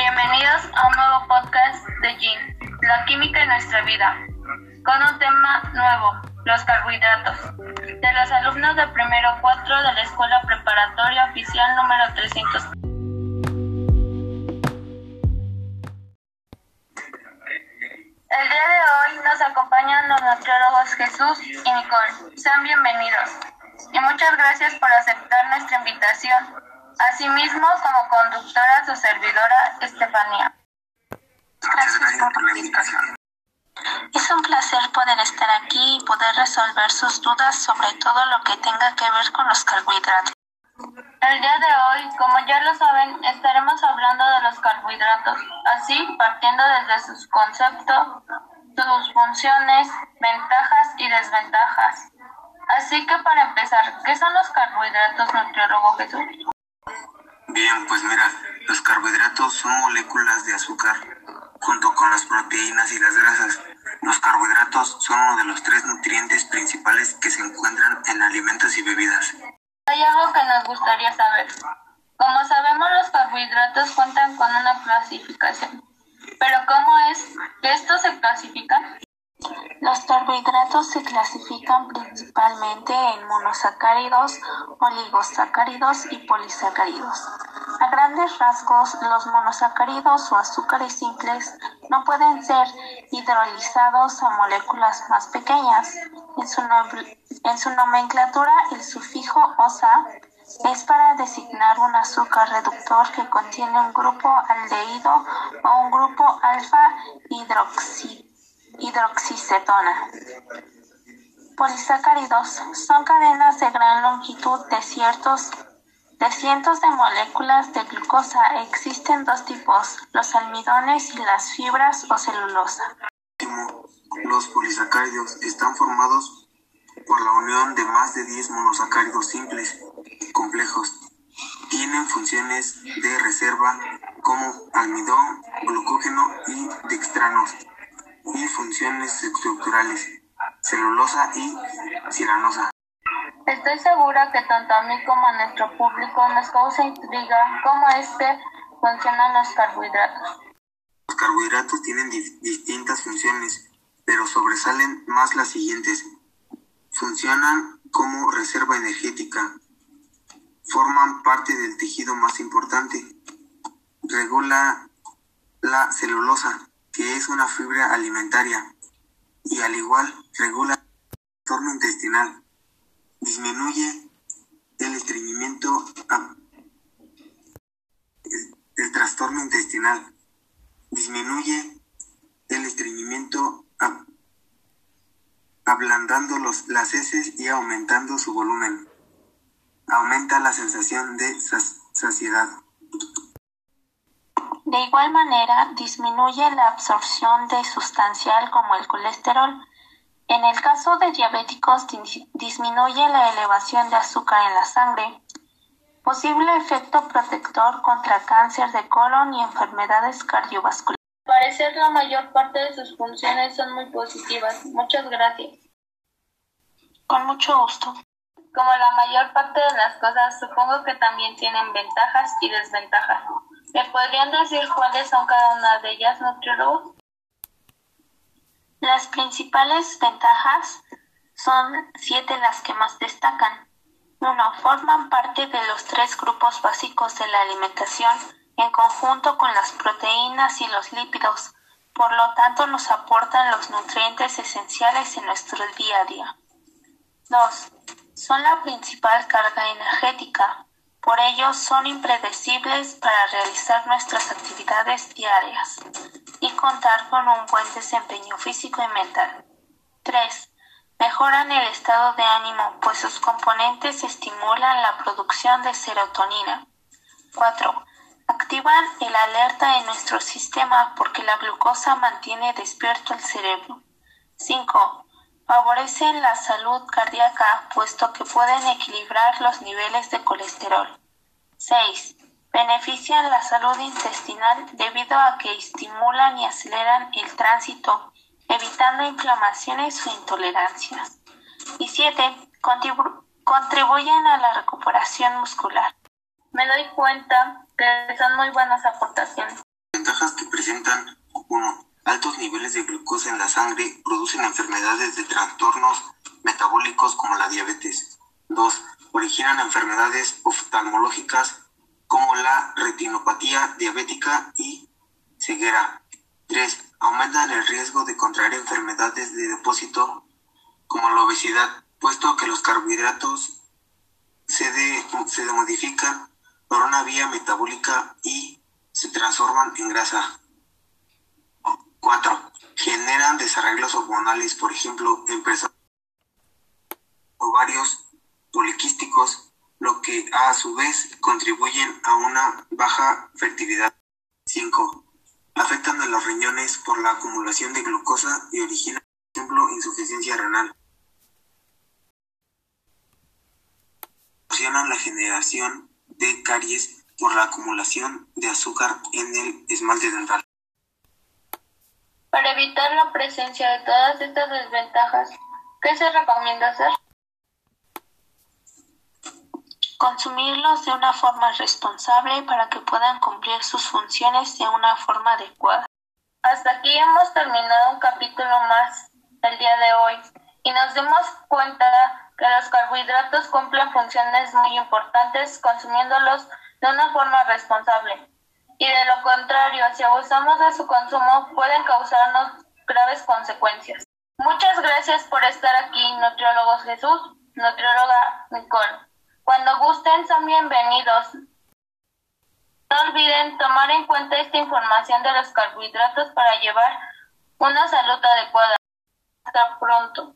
Bienvenidos a un nuevo podcast de GIN, la química en nuestra vida, con un tema nuevo, los carbohidratos, de los alumnos de primero 4 de la Escuela Preparatoria Oficial número 300. El día de hoy nos acompañan los nutriólogos Jesús y Nicole. Sean bienvenidos y muchas gracias por aceptar nuestra invitación. Asimismo, como conductora, su servidora Estefanía. Gracias por la invitación. Es un placer poder estar aquí y poder resolver sus dudas sobre todo lo que tenga que ver con los carbohidratos. El día de hoy, como ya lo saben, estaremos hablando de los carbohidratos, así partiendo desde sus conceptos, sus funciones, ventajas y desventajas. Así que para empezar, ¿qué son los carbohidratos, nutriólogo Jesús? Bien, pues mira, los carbohidratos son moléculas de azúcar junto con las proteínas y las grasas. Los carbohidratos son uno de los tres nutrientes principales que se encuentran en alimentos y bebidas. Hay algo que nos gustaría saber. Como sabemos, los carbohidratos cuentan con una clasificación. Pero ¿cómo es que estos se clasifican? Los carbohidratos se clasifican principalmente en monosacáridos, oligosacáridos y polisacáridos. A grandes rasgos, los monosacáridos o azúcares simples no pueden ser hidrolizados a moléculas más pequeñas. En su, en su nomenclatura, el sufijo OSA es para designar un azúcar reductor que contiene un grupo aldehído o un grupo alfa hidroxi hidroxicetona. Polisacáridos son cadenas de gran longitud de ciertos de cientos de moléculas de glucosa. Existen dos tipos, los almidones y las fibras o celulosa. Los polisacáridos están formados por la unión de más de 10 monosacáridos simples complejos. Tienen funciones de reserva como almidón, glucógeno y dextranos y funciones estructurales, celulosa y ciranosa. Estoy segura que tanto a mí como a nuestro público nos causa intriga cómo es que funcionan los carbohidratos. Los carbohidratos tienen distintas funciones, pero sobresalen más las siguientes. Funcionan como reserva energética, forman parte del tejido más importante, regula la celulosa, que es una fibra alimentaria, y al igual regula el trastorno intestinal, disminuye el estreñimiento, el, el trastorno intestinal, disminuye el estreñimiento ablandando los, las heces y aumentando su volumen. Aumenta la sensación de saciedad. De igual manera, disminuye la absorción de sustancial como el colesterol. En el caso de diabéticos, disminuye la elevación de azúcar en la sangre. Posible efecto protector contra cáncer de colon y enfermedades cardiovasculares. Al parecer, la mayor parte de sus funciones son muy positivas. Muchas gracias. Con mucho gusto. Como la mayor parte de las cosas, supongo que también tienen ventajas y desventajas. ¿Me podrían decir cuáles son cada una de ellas, nutriólogos? Las principales ventajas son siete las que más destacan. Uno, forman parte de los tres grupos básicos de la alimentación en conjunto con las proteínas y los lípidos, por lo tanto nos aportan los nutrientes esenciales en nuestro día a día. 2. Son la principal carga energética, por ello son impredecibles para realizar nuestras actividades diarias y contar con un buen desempeño físico y mental. 3. Mejoran el estado de ánimo, pues sus componentes estimulan la producción de serotonina. 4. Activan el alerta en nuestro sistema porque la glucosa mantiene despierto el cerebro. 5. Favorecen la salud cardíaca puesto que pueden equilibrar los niveles de colesterol. 6. Benefician la salud intestinal debido a que estimulan y aceleran el tránsito, evitando inflamaciones o intolerancias. Y 7. Contribuyen a la recuperación muscular. Me doy cuenta que son muy buenas aportaciones. presentan 1. Altos niveles de glucosa en la sangre producen enfermedades de trastornos metabólicos como la diabetes. 2. Originan enfermedades oftalmológicas como la retinopatía diabética y ceguera. 3. Aumentan el riesgo de contraer enfermedades de depósito como la obesidad, puesto que los carbohidratos se, se modifican por una vía metabólica y se transforman en grasa. 4. Generan desarreglos hormonales, por ejemplo, en personas ovarios poliquísticos, lo que a su vez contribuyen a una baja fertilidad. 5. Afectan a los riñones por la acumulación de glucosa y originan, por ejemplo, insuficiencia renal. Proporcionan la generación de caries por la acumulación de azúcar en el esmalte dental. Para evitar la presencia de todas estas desventajas, ¿qué se recomienda hacer? Consumirlos de una forma responsable para que puedan cumplir sus funciones de una forma adecuada. Hasta aquí hemos terminado un capítulo más el día de hoy y nos dimos cuenta que los carbohidratos cumplen funciones muy importantes consumiéndolos de una forma responsable y de lo contrario, si abusamos de su consumo, pueden causarnos graves consecuencias. Muchas gracias por estar aquí, nutriólogos Jesús, nutrióloga Nicole. Cuando gusten, son bienvenidos. No olviden tomar en cuenta esta información de los carbohidratos para llevar una salud adecuada. Hasta pronto.